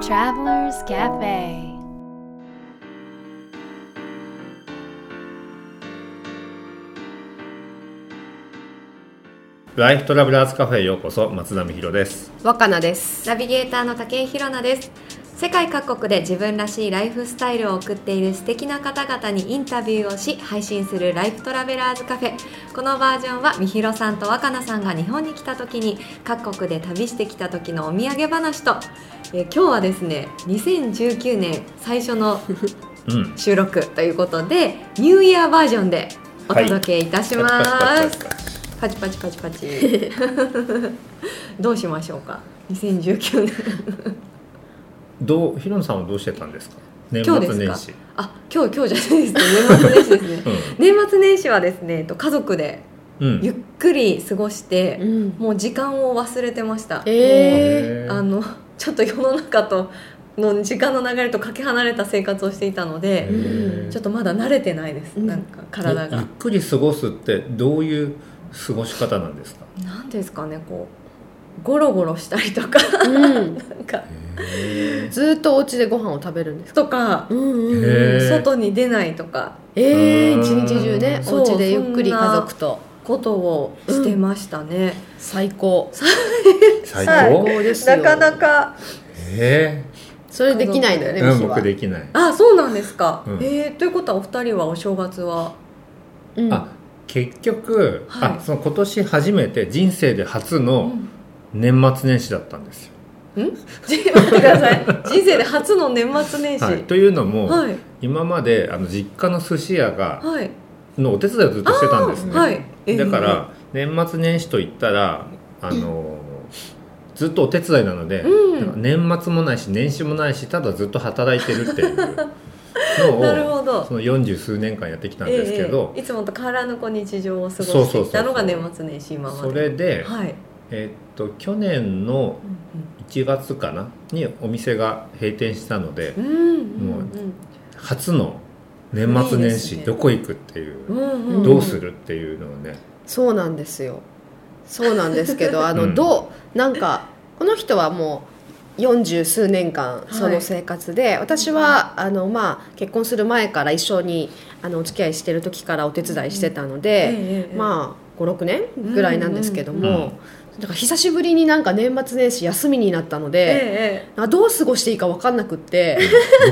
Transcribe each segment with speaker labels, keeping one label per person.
Speaker 1: Travelers Cafe.
Speaker 2: ライフトラベラーズカフェへようこそ松田美弘です。
Speaker 3: 若菜です。
Speaker 4: ナビゲーターの竹井ひろなです世界各国で自分らしいライフスタイルを送っている素敵な方々にインタビューをし配信するライフトラベラーズカフェ。このバージョンはみひろさんと若菜さんが日本に来た時に各国で旅してきた時のお土産話と、えー今日はですね2019年最初の
Speaker 2: うん。
Speaker 4: 収録ということでニューイヤーバージョンでお届けいたします、パチパチパチパチ。どうしましょうか？2019年
Speaker 2: どうひろのさんはどうしてたんですか？年
Speaker 4: 今日ですか？
Speaker 2: 末年始。
Speaker 4: あ今日今日じゃないですね。年末年始ですね。年末年始はですねえっと家族で
Speaker 2: うん、
Speaker 4: ゆっくり過ごして、
Speaker 3: ん。
Speaker 4: もう時間を忘れてました。
Speaker 3: え
Speaker 2: へー。
Speaker 4: あのちょっと世の中との時間の流れとかけ離れた生活をしていたので、ちょっとまだ慣れてないです、
Speaker 3: うん。
Speaker 4: なんか体
Speaker 2: ゆっ
Speaker 4: が
Speaker 2: くり過ごすってどういう過ごし方なんですか？
Speaker 4: なんですかねこうゴロゴロしたりとか。
Speaker 3: うん。
Speaker 4: なんか。
Speaker 2: へ
Speaker 3: ずーっとお家でご飯を食べるんですか？
Speaker 4: とか
Speaker 3: うんうん
Speaker 4: 外に出ないとか。
Speaker 3: えー、
Speaker 2: うん
Speaker 3: 一日中ねお家でゆっくり家族と。
Speaker 4: ことをしてましたね、
Speaker 3: 最高。
Speaker 2: 最
Speaker 4: はい
Speaker 2: 高、
Speaker 3: 高ですよ。
Speaker 4: なかなか。
Speaker 2: へ
Speaker 3: それできないのよね
Speaker 2: えうん僕できない、
Speaker 4: あそうなんですか、
Speaker 2: うん。
Speaker 4: えーということはお二人はお正月は？
Speaker 3: うん。
Speaker 2: あ結局、
Speaker 4: はい。
Speaker 2: あその今年初めて人生で初の年末年始だったんですよ、
Speaker 4: 待ってください。人生で初の年末年始。
Speaker 2: はい、というのも、
Speaker 4: はい。
Speaker 2: 今まであの実家の寿司屋が
Speaker 4: はい。
Speaker 2: のお手伝いをずっとしてたんですね、
Speaker 4: はい。えー。
Speaker 2: だから年末年始といったらあのずっとお手伝いなので、
Speaker 4: うん。
Speaker 2: 年末もないし年始もないしただずっと働いてるっていうの
Speaker 4: なる
Speaker 2: を
Speaker 4: ほど。
Speaker 2: その40数年間やってきたんですけど、
Speaker 4: ええいつもと変わらぬこう日常を過ごしてきたのが年末年始今まで。
Speaker 2: それで、
Speaker 4: はい、
Speaker 2: えっと去年の1月かなにお店が閉店したので
Speaker 4: うんうんうん
Speaker 2: もう初の年末年始どこ行くっていう、
Speaker 4: うんうん。うん
Speaker 2: どうするっていうのをね。
Speaker 3: そうなんですよ。そうなんですけど あの、
Speaker 2: うん。
Speaker 3: どうなんかこの人はもう40数年間
Speaker 4: い。
Speaker 3: その生活で、私はあの、まあ、結婚する前から一緒にあのお付き合いしてる時からお手伝いしてたので、
Speaker 4: ええ
Speaker 3: まあ56年ぐらいなんですけども、
Speaker 2: うんうん
Speaker 3: だから久しぶりになんか年末年始休みになったので、
Speaker 4: ええ
Speaker 3: あどう過ごしていいか分かんなくって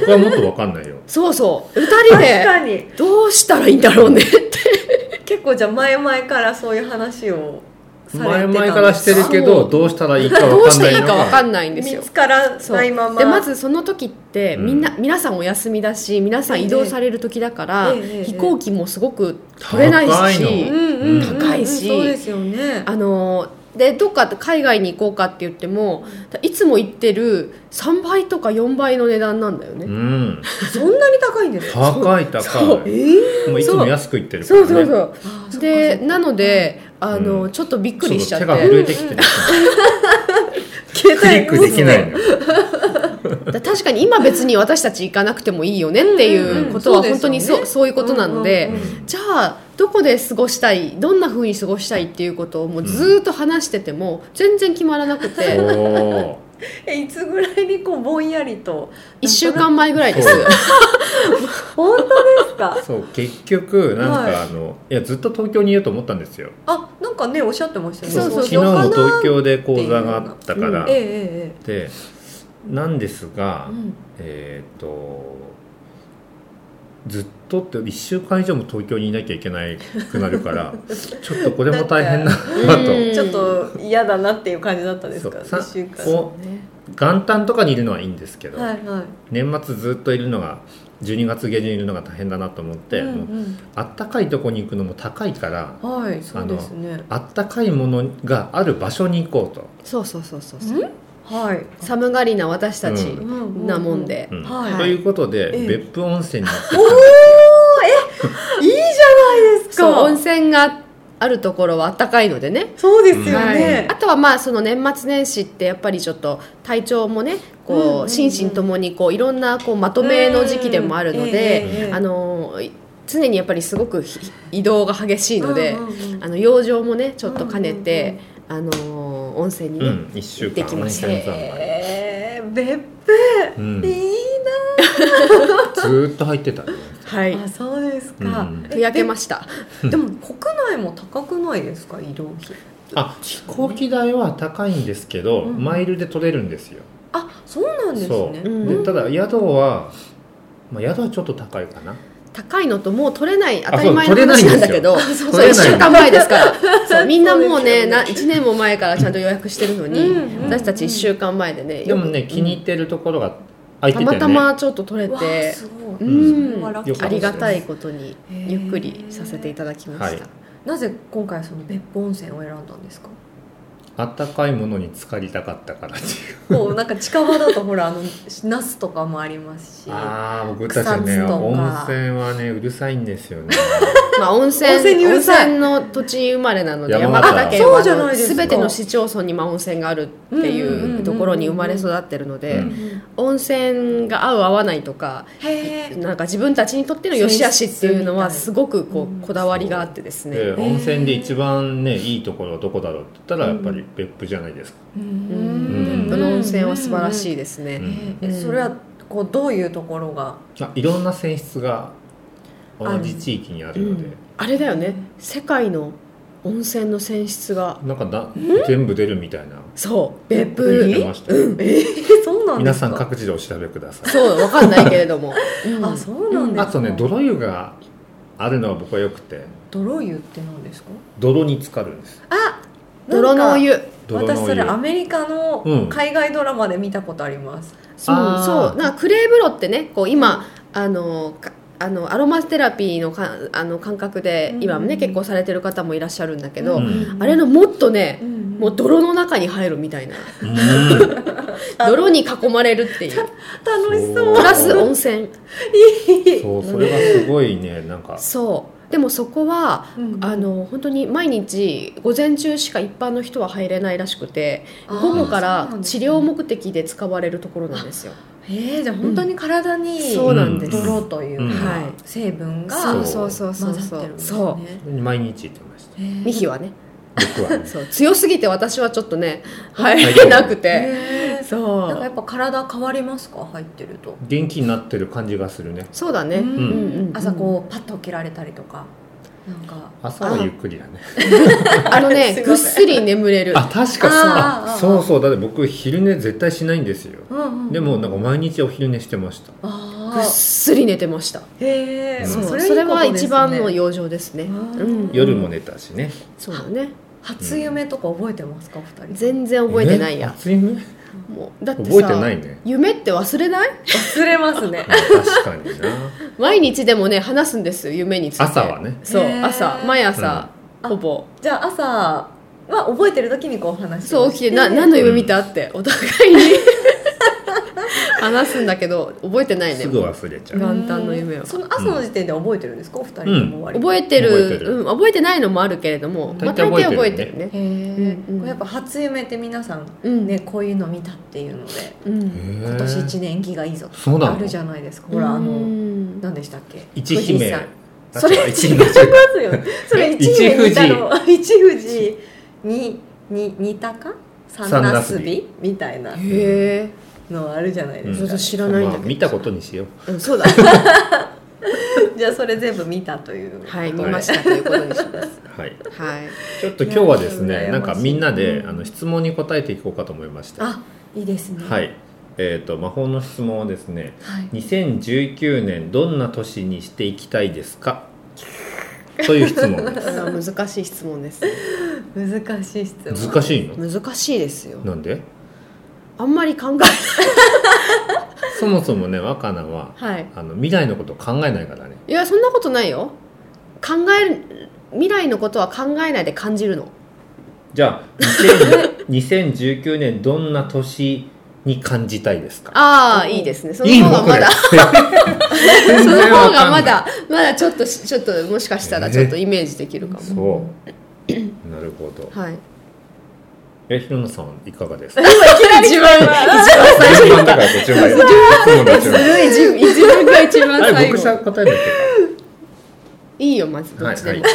Speaker 2: 僕はもっと分かんないよ。
Speaker 3: そうそう2
Speaker 4: ええ確
Speaker 3: 人で
Speaker 4: かに。
Speaker 3: どうしたらいいんだろうねって。
Speaker 4: 結構じゃあ前々からそういう話をされてた
Speaker 2: 前々からしてるけどどうしたらいいか
Speaker 3: どうしていい
Speaker 2: 分かんないのが
Speaker 3: か分かんないんですよ。
Speaker 4: 見つからないまま。
Speaker 3: でまずその時って
Speaker 2: うん。
Speaker 3: みんな、皆さんお休みだし皆さん移動される時だから、
Speaker 4: ええええ
Speaker 3: 飛行機もすごく取れない
Speaker 2: 高い
Speaker 3: し
Speaker 2: の
Speaker 4: うんうんうん。
Speaker 3: 高いし
Speaker 4: そうですよね。
Speaker 3: あのでどっか海外に行こうかって言ってもいつも行ってる3倍とか4倍の値段なんだよね、
Speaker 2: うん。
Speaker 4: そんなに高いんですか？
Speaker 2: 高い高
Speaker 3: そう。
Speaker 2: い
Speaker 4: え
Speaker 2: もういつも安く行ってるからね。
Speaker 3: そうそうそう。でなのであの、
Speaker 2: うん。
Speaker 3: ちょっとびっくりしちゃって。
Speaker 2: 手が震えてきてる。
Speaker 4: 携
Speaker 2: クリックできないの
Speaker 3: 確かに今別に私たち行かなくてもいいよねっていうことは
Speaker 4: うんうん。うん
Speaker 3: 本当にそう,、
Speaker 4: そう
Speaker 3: いうことなので、
Speaker 4: うんうん
Speaker 3: じゃあどこで過ごしたいどんな風に過ごしたいっていうことをもうずーっと話してても全然決まらなくて、
Speaker 2: お
Speaker 4: えいつぐらいにこうぼんやりと
Speaker 3: 1週間前ぐらいです。
Speaker 4: 本当ですか？
Speaker 2: ーそう。結局なんか、
Speaker 4: はい。
Speaker 2: あのいやずっと東京にいようと思ったんですよ。
Speaker 4: あなんかねおっしゃってましたよね。
Speaker 3: そうそう
Speaker 2: 昨日も東京で講座があったから、
Speaker 4: えええ。
Speaker 2: でなんですが、
Speaker 4: えうん。
Speaker 2: えっ、とずっとって1週間以上も東京にいなきゃいけないくなるから ちょっとこれも大変だなと。
Speaker 3: うん。
Speaker 4: ちょっと嫌だなっていう感じだったんですか
Speaker 2: そう
Speaker 4: 一週間。
Speaker 2: こ元旦とかにいるのはいいんですけど、
Speaker 4: はいはい。
Speaker 2: 年末ずっといるのが12月下旬いるのが大変だなと思って、
Speaker 4: うん
Speaker 2: もうあったかいとこに行くのも高いから
Speaker 4: うんはいそうですね。
Speaker 2: あったかいものがある場所に行こうと、
Speaker 3: そうそうそうそうそう
Speaker 4: はい。
Speaker 3: 寒がりな私たち
Speaker 2: う
Speaker 3: なもんで、
Speaker 2: ということで、
Speaker 4: ええ。
Speaker 2: 別府温泉に行ってき
Speaker 4: おおえいいじゃないですか。
Speaker 3: そう温泉があるところは暖かいのでね。
Speaker 4: そうですよ
Speaker 3: はい、
Speaker 4: ね
Speaker 3: あとはまあその年末年始ってやっぱりちょっと体調もねこう、心身ともにこういろんなこうまとめの時期でもあるので、
Speaker 4: ええ
Speaker 3: あの常にやっぱりすごくひ移動が激しいので、あの養生もねちょっと兼ねて、あの温泉にね、
Speaker 2: うん、1週間
Speaker 3: 行ってきました
Speaker 4: えー別
Speaker 2: うん、
Speaker 4: 府いい
Speaker 2: ずーっと入ってたね。
Speaker 3: はい。
Speaker 4: なあそうですか、
Speaker 2: うん。
Speaker 3: ふやけました。
Speaker 4: ででも国内も高くないですか移動費？
Speaker 2: あ飛行機代は高いんですけど、
Speaker 4: うん。
Speaker 2: マイルで取れるんですよ。
Speaker 4: あそうなんですね。
Speaker 2: でただ宿は、まあ、宿はちょっと高いかな
Speaker 3: 高いのともう取れない当たり前の話なんだけど
Speaker 2: そう
Speaker 3: そう1週間前ですから。そうみんなもう
Speaker 4: ね
Speaker 3: ね。な1年も前からちゃんと予約してるのに、
Speaker 4: うん
Speaker 3: 私たち1週間前でね
Speaker 2: でもね気に入ってるところが空いてて、ね、
Speaker 3: たまたまちょっと取れてうん。ありがたいことにゆっくりさせていただきました、
Speaker 2: はい。
Speaker 4: なぜ今回その別府温泉を選んだんですか？
Speaker 2: あったかいものに浸かりたかったからっていう。
Speaker 4: こうなんか近場だとほらあのナスとかもありますし
Speaker 2: ああ僕たちね温泉はねうるさいんですよね。
Speaker 3: まあ、温泉
Speaker 4: 温泉にうるさい。
Speaker 3: 温泉の土地生まれなので
Speaker 2: 山形。
Speaker 3: 県
Speaker 4: そう
Speaker 3: はあの
Speaker 4: じゃないですか。
Speaker 3: 全ての市町村にまあ温泉があるってい
Speaker 4: う
Speaker 3: ところに生まれ育ってるので、
Speaker 2: うん
Speaker 3: 温泉が合う合わないとか
Speaker 4: へえ
Speaker 3: なんか自分たちにとっての良し悪しっていうのはすごくこ
Speaker 4: う
Speaker 3: こだわりがあってですね、
Speaker 2: で温泉で一番ねいいところはどこだろうって言ったらやっぱり別府じゃないですか、
Speaker 4: う
Speaker 3: うん。別府の温泉は素晴らしいですね、
Speaker 2: うん。
Speaker 4: えそれはこうどういうところが
Speaker 2: あいろん。な泉質が同じ地域にあるので、
Speaker 3: あれだよね世界の温泉の泉質が
Speaker 2: なん。かだ全部出るみたいな
Speaker 3: そう別府
Speaker 2: ましたよ、
Speaker 4: えそうなん。で
Speaker 2: 皆
Speaker 4: すか
Speaker 2: さん。各自でお調べください
Speaker 3: そうわかん。ないけれども、うん。
Speaker 4: あそうなん。ですか
Speaker 2: あとね泥湯があるのは僕はよくて
Speaker 4: 泥湯って何ですか
Speaker 2: 泥に浸かるん。です
Speaker 4: あ
Speaker 3: 泥のお湯。
Speaker 4: 私それアメリカの
Speaker 2: うん。
Speaker 4: 海外ドラマで見たことあります、
Speaker 3: そう
Speaker 2: あー。
Speaker 3: そう。なんかクレー風呂ってねこう今あのかあのアロマテラピーのかあの感覚で今ね、
Speaker 4: うん
Speaker 3: 結構されてる方もいらっしゃるんだけど、
Speaker 2: うん。
Speaker 3: あれのもっとね
Speaker 4: う、ん。
Speaker 3: もう泥の中に入るみたいな。
Speaker 2: うん。
Speaker 3: 泥に囲まれるっていう。
Speaker 4: 楽しそう。
Speaker 3: プラス温泉。
Speaker 2: そうそれがすごいねなんか。
Speaker 3: そうでもそこは
Speaker 4: うん。
Speaker 3: あの本当に毎日午前中しか一般の人は入れないらしくて午後から治療目的で使われるところなんですよ。
Speaker 4: えー、じゃあ本当に体に
Speaker 3: そうなんです、
Speaker 2: うん
Speaker 4: 泥というか、
Speaker 2: うん。
Speaker 3: はい
Speaker 4: 成分が
Speaker 3: そう。そうそうそう
Speaker 4: 混ざ
Speaker 3: そう。
Speaker 4: ってるんです
Speaker 3: そ
Speaker 4: ね
Speaker 2: 毎日行ってました。
Speaker 4: へー。
Speaker 3: うミヒはね。
Speaker 2: 僕はね。
Speaker 3: そう。強すぎて私はちょっとね
Speaker 2: 入
Speaker 3: 入れなくて。
Speaker 4: へー
Speaker 3: そ
Speaker 4: なんかや
Speaker 3: う
Speaker 4: っぱ体変わりますか？入ってると。
Speaker 2: 元気になってる感じがするね。
Speaker 3: そうだね、
Speaker 4: うん。
Speaker 3: うんうん
Speaker 4: 朝こうパッと起きられたりとか。なんか
Speaker 2: 朝はゆっくりだね。
Speaker 3: あの
Speaker 4: す
Speaker 3: ねぐっすり眠れる。
Speaker 2: あ確か
Speaker 4: あー
Speaker 2: あそうそう。だって僕昼寝絶対しないんですよ。
Speaker 4: うんうん
Speaker 2: でもなんか毎日お昼寝してました。
Speaker 3: ぐっ
Speaker 4: あ
Speaker 3: すり寝てました。
Speaker 4: へえ
Speaker 2: うん。
Speaker 3: それは一番の養生ですね。うん。
Speaker 2: 夜も寝たしね。
Speaker 3: そうだね。
Speaker 4: 初夢とか覚えてますか？お二人
Speaker 3: 全然覚えてないや。
Speaker 2: え？初夢？
Speaker 3: もうだってさ
Speaker 2: 覚えてないね。
Speaker 3: 夢って忘れない？
Speaker 4: 忘れますね。
Speaker 2: ま あ確かにな。
Speaker 3: 毎日でもね話すんですよ夢について。
Speaker 2: 朝はね。
Speaker 3: そう朝。毎朝、
Speaker 4: うん。
Speaker 3: ほぼ。
Speaker 4: じゃあ朝は覚えてる時にこう話して
Speaker 3: そう起きてな何の夢見たってお互いに 話すんだけど覚えてないね。
Speaker 2: すぐ忘れちゃう。
Speaker 3: 元旦の夢は
Speaker 4: その朝の時点で覚えてるんですか、お二人とも割と。
Speaker 3: 覚えてる。
Speaker 2: 覚えてる。
Speaker 3: うん、覚えてないのもあるけれども、まあ、
Speaker 2: 大
Speaker 3: 大抵覚
Speaker 2: 体覚えてる
Speaker 3: えてるね。うん
Speaker 4: やっぱ初夢って皆さん
Speaker 3: うん。
Speaker 4: ねこういうの見たっていうので
Speaker 3: うん。
Speaker 2: 今
Speaker 4: 今年一年延期がいいぞと
Speaker 2: そうなの？
Speaker 4: あるじゃないですか。ほらあ
Speaker 3: う
Speaker 4: の
Speaker 3: ん。
Speaker 4: 何でしたっけ？
Speaker 2: 一姫。
Speaker 4: それ
Speaker 2: 違
Speaker 4: い
Speaker 2: 姫。
Speaker 4: ますよそれ一姫見た
Speaker 2: 一
Speaker 4: の一富士に に似たか？三なすびみたいな。
Speaker 3: へえ、
Speaker 4: のあるじゃないですか、
Speaker 3: ちょっと知らないんだけど、
Speaker 2: まあ見たことにしよう。
Speaker 3: うん、そうだ。
Speaker 4: じゃあそれ全部見たという
Speaker 3: はい見ましたということにします。
Speaker 2: はい。
Speaker 3: はい。
Speaker 2: ちょっと今日はですねなんかみんなであの
Speaker 4: 質
Speaker 2: 質問に答えていこうかと思いました
Speaker 4: あいいですね。
Speaker 2: はい。えっと魔法の質問はですね
Speaker 4: はい。
Speaker 2: 2019年どんな年にしていきたいですか？という質問です。
Speaker 3: 難しい質問ですね。
Speaker 4: 難しい質問。
Speaker 2: 難しいの？
Speaker 3: 難しいですよ。
Speaker 2: なんで？
Speaker 3: あんまり考え
Speaker 2: そもそもね若菜は
Speaker 3: はい。
Speaker 2: あの未来のことを考えないからね。
Speaker 3: いやそんなことないよ。考える未来のことは考えないで感じるの。
Speaker 2: じゃあ2000 2019年どんな年に感じたいですか？
Speaker 3: ああいいですね。その方がまだ。その方がまだまだちょっとしちょっともしかしたらちょっとイメージできるかも、
Speaker 2: そう。なるほど。
Speaker 3: はい
Speaker 2: えひろなさんいかがですか？
Speaker 3: 一番一番最初
Speaker 2: 順番だからこっちの方がいいいつもの順番
Speaker 3: ずるい自分自分が一番
Speaker 2: あれ
Speaker 3: 最後
Speaker 2: 僕さ答えだっ
Speaker 3: いいよまずどっちでも、
Speaker 2: はい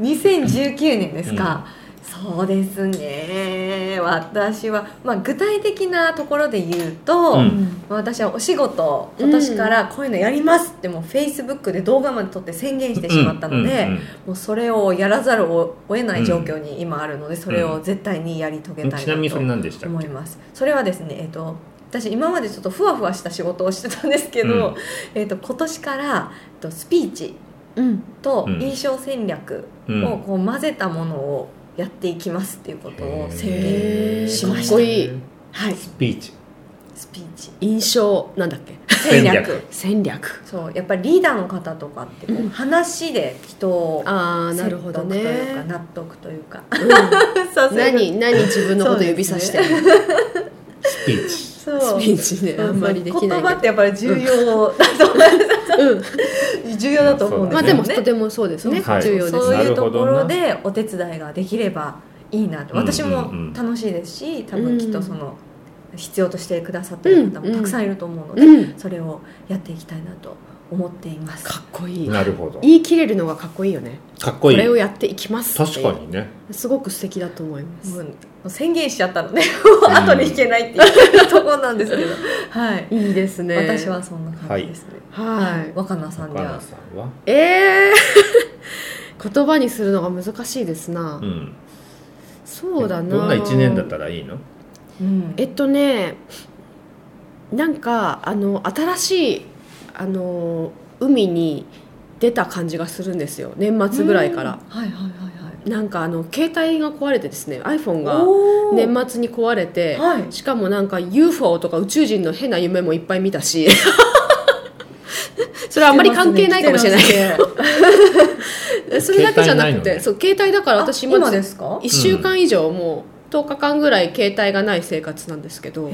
Speaker 4: 2019年ですか、そうですね。私は、まあ、具体的なところで言うと、
Speaker 2: うん。
Speaker 4: まあ私はお仕事今年からこういうのやりますってもうフェイスブックで動画まで撮って宣言してしまったので、
Speaker 2: うんうん
Speaker 4: もうそれをやらざるを得ない状況に今あるので、それを絶対にやり遂げたいなと思います。それはですねえっ、と私今までちょっとふわふわした仕事をしてたんですけど、
Speaker 2: うん。
Speaker 4: えっと今年からえっとスピーチ
Speaker 3: うん。
Speaker 4: と
Speaker 2: うん。
Speaker 4: 印象戦略
Speaker 2: うん。
Speaker 4: をこう混ぜたものをやっていきますっていうことを宣言しました。
Speaker 3: かっこいい。
Speaker 4: はい。
Speaker 2: スピーチ。
Speaker 4: スピーチ。
Speaker 3: 印象なんだっけ？
Speaker 4: 戦略。
Speaker 2: 戦略。
Speaker 4: そう。やっぱりリーダーの方とかってこう
Speaker 3: うん。
Speaker 4: 話で人を
Speaker 3: ああなるほどね。
Speaker 4: 説得というか納得というか。
Speaker 3: うん。何何自分のこと指さしてるの？
Speaker 2: スピーチ
Speaker 4: そう。
Speaker 3: スピーチねあんまりできない
Speaker 4: 言葉
Speaker 3: け
Speaker 4: ってやっぱり重要だと思います
Speaker 3: どうん。
Speaker 4: 重要だと思うんです
Speaker 3: まあ
Speaker 4: よね
Speaker 3: でもとてもそうですね。
Speaker 2: はい
Speaker 3: 重要です
Speaker 4: そう
Speaker 3: ね
Speaker 4: いうところでお手伝いができればいいなと。
Speaker 2: うん
Speaker 4: 私も楽しいですし多分きっとその必要としてくださってる方もたくさんいると思うので、
Speaker 3: うん。
Speaker 4: それをやっていきたいなと思っています。
Speaker 3: かっこいい。
Speaker 2: なるほど。
Speaker 3: 言い切れるのがかっこいいよね。こ
Speaker 2: かっこいい。
Speaker 3: れをやっていきます
Speaker 2: 確かにね。
Speaker 3: すごく素敵だと思います。
Speaker 4: もう宣言しちゃったのでもう後に引けないっていうところなんですけど、はい、
Speaker 3: いいですね。
Speaker 4: 私はそんな感じですね、
Speaker 3: はい。
Speaker 4: 若菜さんに
Speaker 2: 若
Speaker 4: は
Speaker 2: 菜さんは？
Speaker 3: えー。言葉にするのが難しいですな、
Speaker 2: うん。
Speaker 3: そうだな。
Speaker 2: どんな一年だったらいいの？
Speaker 4: うん。
Speaker 3: えっとねなんかあの新しいあの海に出た感じがするんですよ。年末ぐらいから、
Speaker 4: うん。はいはいはいはい。
Speaker 3: なんかあの携帯が壊れてですね iPhone が年末に壊れて、
Speaker 4: はい。
Speaker 3: しかもなんか UFO とか宇宙人の変な夢もいっぱい見たし。それはあんまり関係ないかもしれないけど。それだけじゃなくてそう携帯だから私
Speaker 4: あ今ですか
Speaker 3: ？1週間以上もう10日間ぐらい携帯がない生活なんですけど、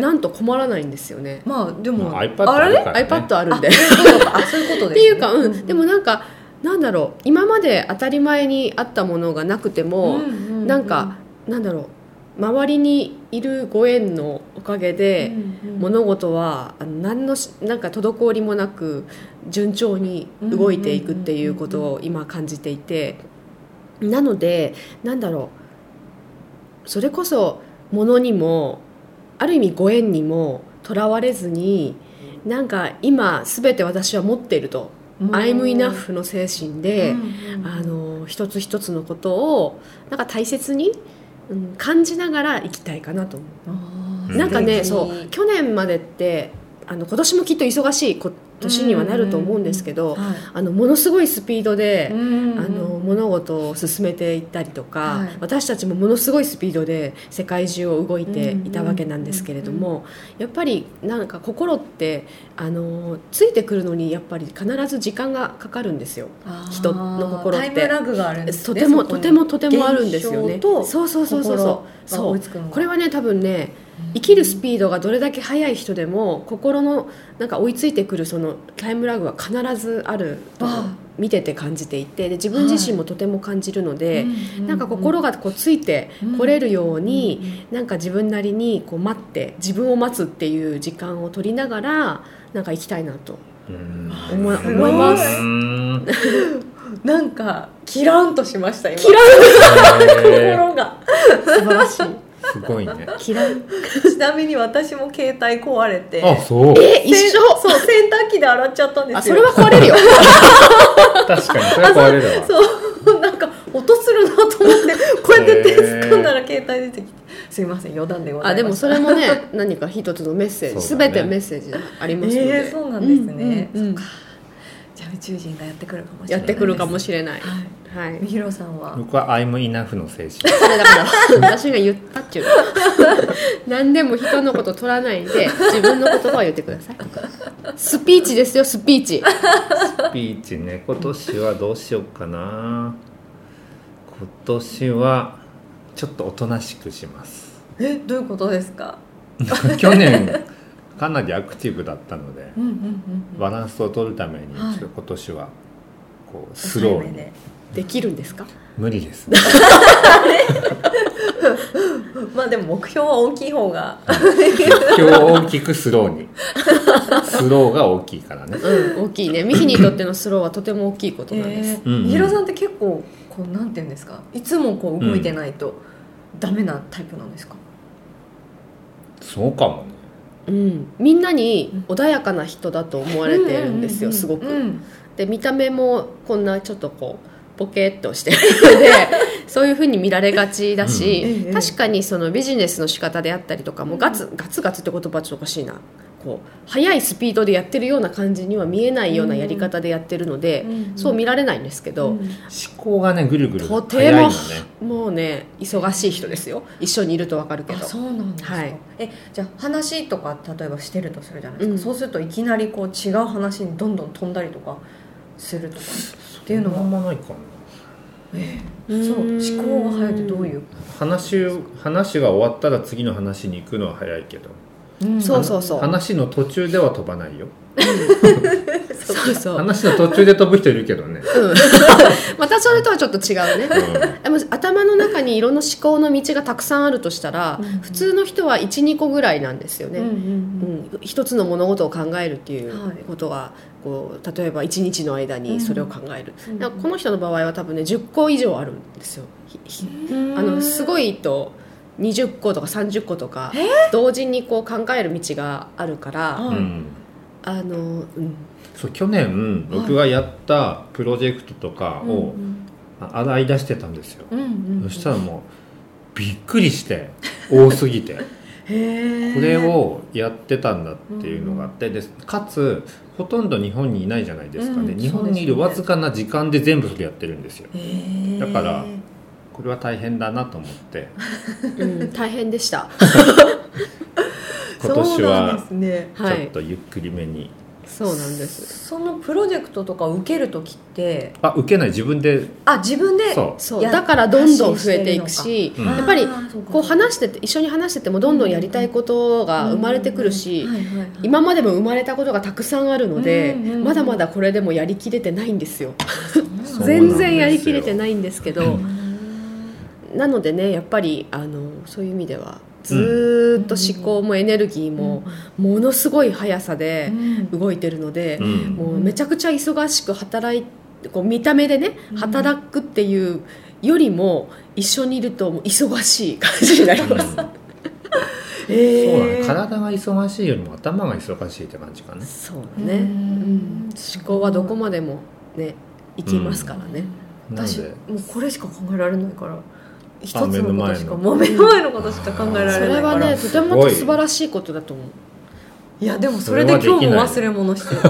Speaker 3: なんと困らないんですよね。
Speaker 4: まあでも、
Speaker 2: まあ iPad
Speaker 4: あれ
Speaker 3: ？iPad あるんで。
Speaker 4: あそういうことかあそういうことです、ね、
Speaker 3: っていうか、うん、でもなんかなんだろう。今まで当たり前にあったものがなくても、なんかなんだろう。周りにいるご縁のおかげで、物事は何のしなんか滞りもなく順調に動いていくっていうことを今感じていて。なのでなんだろうそれこそ物にもある意味ご縁にもとらわれずになんか今全て私は持っていると「I'm enough」の精神で、あの一つ一つのことをなんか大切に、うん、感じながら生きたいかなと思う。なんかねそう去年までってあの今年もきっと忙しいこ年にはなると思うんですけど、あのものすごいスピードで、あの物事を進めていったりとか、
Speaker 4: はい。
Speaker 3: 私たちもものすごいスピードで世界中を動いていたわけなんですけれども、やっぱりなんか心ってあのついてくるのにやっぱり必ず時間がかかるんですよ。人の心って。
Speaker 4: ラグがあるんですね
Speaker 3: とても
Speaker 4: とに。
Speaker 3: てもとてもあるんですよね。そうそうそうそうそう。これはね多分ね生きるスピードがどれだけ速い人でも心のなんか追いついてくるそのタイムラグは必ずあると
Speaker 4: あ
Speaker 3: 見てて感じていてで自分自身もとても感じるので、
Speaker 4: う
Speaker 3: なんか心がこうついてこれるように、なんか自分なりにこう待って自分を待つっていう時間を取りながらなんか生きたいなと
Speaker 2: うん
Speaker 3: 思い
Speaker 4: すごい
Speaker 3: 思います。
Speaker 2: うん
Speaker 4: なんかキランとしました今。
Speaker 3: キラ
Speaker 2: へー。
Speaker 4: 心が。
Speaker 3: 素晴らしい
Speaker 2: すごいね。
Speaker 3: キ
Speaker 4: ちなみに私も携帯壊れて。
Speaker 2: あそう。
Speaker 3: え一緒？
Speaker 4: そう洗濯機で洗っちゃったんですよ。
Speaker 3: あそれは壊れるよ。
Speaker 2: 確かにそれは壊れるわ。
Speaker 4: そうなんか音するなと思ってこうやって手掴んだら携帯出てきてすいません余談でございました。
Speaker 3: あでもそれもね何か一つのメッセージすべ、
Speaker 2: ね。
Speaker 3: てメッセージありますので、
Speaker 4: えー、そうなんですね、
Speaker 3: うんうんうん。
Speaker 4: そっかじゃあ宇宙人がやってくるかもしれない
Speaker 3: やってくるかも
Speaker 4: し
Speaker 3: しれない、
Speaker 4: れない。
Speaker 3: はい。
Speaker 4: みひろさんは？
Speaker 2: 僕は「I'm enough」の精神
Speaker 3: それだから私が言ったっちゅう。の 何でも人のこと取らないで自分の言葉を言ってください。スピーチですよスピーチ。
Speaker 2: スピーチね。今年はどうしようかな。今年はちょっとおとなしくします。
Speaker 4: えどういうことですか？
Speaker 2: 去年かなりアクティブだったので
Speaker 4: うんうんうん
Speaker 2: バランスを取るために
Speaker 4: はい。
Speaker 2: ちょっと今年はこうスローに。
Speaker 4: で。
Speaker 3: できるんですか？
Speaker 2: 無理です。ね
Speaker 4: まあでも目標は大きい方が。
Speaker 2: 目標を大きくスローに。スローが大きいからね。
Speaker 3: うん大きいね。ミヒにとってのスローはとても大きいことなんです、
Speaker 4: えー
Speaker 2: うんうん。
Speaker 4: みひろさんって結構こうなんていうんですか？いつもこう動いてないとダメなタイプなんですか、
Speaker 2: そうかもね
Speaker 3: うん、みんなに穏やかな人だと思われてるんですよすごく。
Speaker 4: うん。
Speaker 3: で見た目もこんなちょっとこうボケっとしてるので そういうふうに見られがちだし、
Speaker 4: うんええ
Speaker 3: 確かにそのビジネスの仕方であったりとかもガツガツガツって言葉ちょっとおかしいな。こう速いスピードでやってるような感じには見えないようなやり方でやってるので、
Speaker 4: うん
Speaker 3: そう見られないんですけど、
Speaker 2: 思考がねぐるぐる
Speaker 3: とて
Speaker 2: 早いの
Speaker 3: も
Speaker 2: ね。
Speaker 3: もうね忙しい人ですよ。一緒にいると分かるけど。
Speaker 4: あそうなんですか、
Speaker 3: はい。
Speaker 4: えじゃあ話とか例えばしてるとするじゃないですか、
Speaker 3: うん。
Speaker 4: そうするといきなりこう違う話にどんどん飛んだりとかするとかっていうの
Speaker 2: あ
Speaker 4: は
Speaker 2: んまないかな
Speaker 4: そう思考が早いってどういう、
Speaker 2: 話を話が終わったら次の話に行くのは早いけど。
Speaker 4: うん。
Speaker 3: そうそうそう。
Speaker 2: 話の途中では飛ばないよ
Speaker 3: そうそう、
Speaker 2: 話の途中で飛ぶ人いるけどね、
Speaker 3: うん、またそれとはちょっと違うね。
Speaker 2: うん。
Speaker 3: でも頭の中に色の思考の道がたくさんあるとしたら、
Speaker 4: うん。
Speaker 3: 普通の人は12個ぐらいなんですよね、
Speaker 4: うんうん
Speaker 3: うん。一つの物事を考えるっていう
Speaker 4: はい
Speaker 3: ことが、こう例えば1日の間にそれを考える、
Speaker 4: うん。
Speaker 3: この人の場合は多分ね10個以上あるんですよ、あのすごいと20個とか30個とか同時にこう考える道があるから
Speaker 4: あ
Speaker 2: うん
Speaker 3: あの、うん、
Speaker 2: そう去年僕がやったプロジェクトとかをあ洗い出してたんですよ、
Speaker 4: うんうん
Speaker 2: そしたらもうびっくりして多すぎて。これをやってたんだっていうのがあってでかつほとんど日本にいないじゃないですか。ね、
Speaker 4: うん
Speaker 2: 日本にいるわずかな時間で全部それやってるんですよ。だからこれは大変だなと思って。
Speaker 3: うん、大変でした
Speaker 2: 今年
Speaker 4: そうなん
Speaker 2: は
Speaker 4: ですね。
Speaker 2: ちょっとゆっくりめに、
Speaker 3: そうなんです。
Speaker 4: そのプロジェクトとかを受ける時って
Speaker 2: あ受けない。自分で。
Speaker 4: あ自分で
Speaker 2: そう。
Speaker 4: や
Speaker 3: そうだからどんどん増えていくし
Speaker 2: うん。
Speaker 3: やっぱりこう話してて一緒に話しててもどんどんやりたいことが生まれてくるし今までも生まれたことがたくさんあるので
Speaker 4: うんうんうん。
Speaker 3: まだまだこれでもやりきれてないんですよ。全然やりきれてないんですけど。
Speaker 4: うん。
Speaker 3: なのでねやっぱりあのそういう意味ではずーっと思考もエネルギーもものすごい速さで
Speaker 4: うん。
Speaker 3: 動いてるので
Speaker 2: うん。
Speaker 3: もうめちゃくちゃ忙しく働いてこう見た目でね
Speaker 4: うん。
Speaker 3: 働くっていうよりも一緒にいると忙しい感じになります。
Speaker 4: へ
Speaker 2: そうだね。
Speaker 4: ー
Speaker 2: 体が忙しいよりも頭が忙しいって感じかね。
Speaker 3: そうね、
Speaker 4: うん。
Speaker 3: うん。思考はどこまでもねいきますからね、
Speaker 4: 私
Speaker 2: なので？
Speaker 4: もうこれしか考えられないから一つ
Speaker 2: の
Speaker 4: のことしかもう目の前の。ことしか考えら
Speaker 3: そ
Speaker 4: れない。から
Speaker 3: れはねとても素晴らしいことだと思う。
Speaker 4: いやでもそれで今日も忘れ物してる。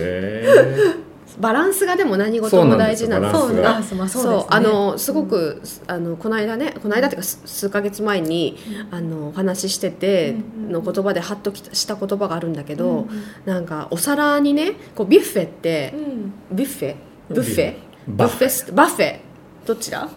Speaker 2: へ
Speaker 3: バランスがでも何事も大事なんです
Speaker 2: そう
Speaker 4: あそうまあそう
Speaker 3: あのすごく、あのこの間ねこの間っていうか数数ヶ月前にあのお話ししてて
Speaker 4: うんうん。
Speaker 3: の言葉でハッときたした言葉があるんだけど、
Speaker 4: うんうん。
Speaker 3: なんかお皿にねこうビュッフェって
Speaker 4: うん。
Speaker 3: ビュッフェ？ブッフェ。ブ
Speaker 2: バッフェ。
Speaker 3: ッフェ？スバッフェどっちだ？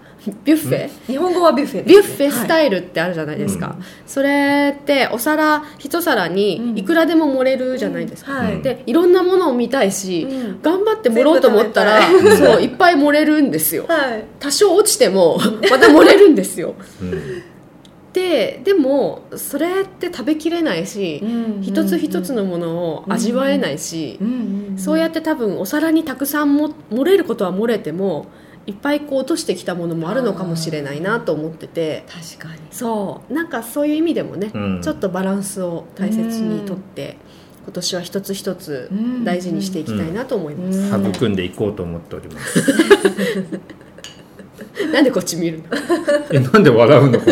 Speaker 3: ビュッフェ？
Speaker 4: 日本語はビュッフェ
Speaker 3: ビュッフェスタイルってあるじゃないですか、それってお皿一皿
Speaker 4: うん。
Speaker 3: にいくらでも盛れるじゃないですか、
Speaker 4: はい。
Speaker 2: うん
Speaker 3: でいろんなものを見たいし、
Speaker 4: うん。
Speaker 3: 頑張って盛ろうと思ったらそういっぱい盛れるんですよ。
Speaker 4: はい。
Speaker 3: 多少落ちても また盛れるんですよ。
Speaker 2: うん。
Speaker 3: ででもそれって食べきれないし、一つ一つのものを味わえないし、そうや
Speaker 4: っ
Speaker 3: って多分お皿にたくさんも盛れることは漏れてもいっぱいこう落としてきたものもあるのかもしれないなと思ってて。
Speaker 4: 確かに。
Speaker 3: そう。なんかそういう意味でもね、
Speaker 2: うん。
Speaker 3: ちょっとバランスを大切にとって、今年は一つ一つ大事にしていきたいなと思います、
Speaker 4: うん。
Speaker 2: 育んでいこうと思っております。
Speaker 3: なんでこっち見るの？
Speaker 2: えなんで笑うの
Speaker 3: は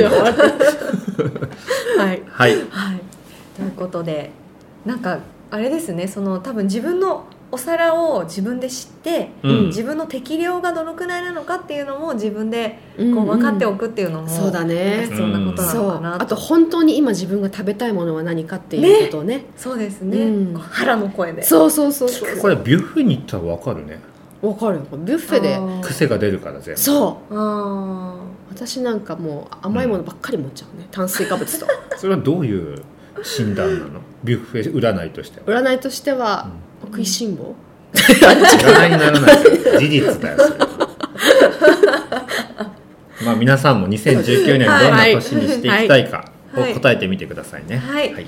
Speaker 3: い。
Speaker 2: はい。
Speaker 4: はい。ということでなんかあれですねその多分自分のお皿を自分で知って、
Speaker 2: うん。
Speaker 4: 自分の適量がどのくらいなのかっていうのも自分で
Speaker 3: うん
Speaker 4: こう分かっておくっていうのも、
Speaker 3: そうだね。
Speaker 4: 必要なことなのかな
Speaker 3: あと本当に今自分が食べたいものは何かっていうことをね。
Speaker 4: そうですね、
Speaker 3: うん。
Speaker 4: こう腹の声で。
Speaker 3: そうそうそうそう。
Speaker 2: これビュッフェに行ったら分かるね。
Speaker 3: わかる。ビュッフェで
Speaker 2: 癖が出るから全部。
Speaker 3: そう。
Speaker 4: あ
Speaker 3: 私なんかもう甘いものばっかり持っちゃうね、炭水化物と。
Speaker 2: それはどういう診断なの？ビュッフェ占いとしては。
Speaker 3: 占いとしては、食いしん坊？
Speaker 2: にならない事実だよそれまあ皆さんも2019年どんな年にしていきたいかを
Speaker 4: はい。
Speaker 2: 答えてみてくださいね。
Speaker 4: はい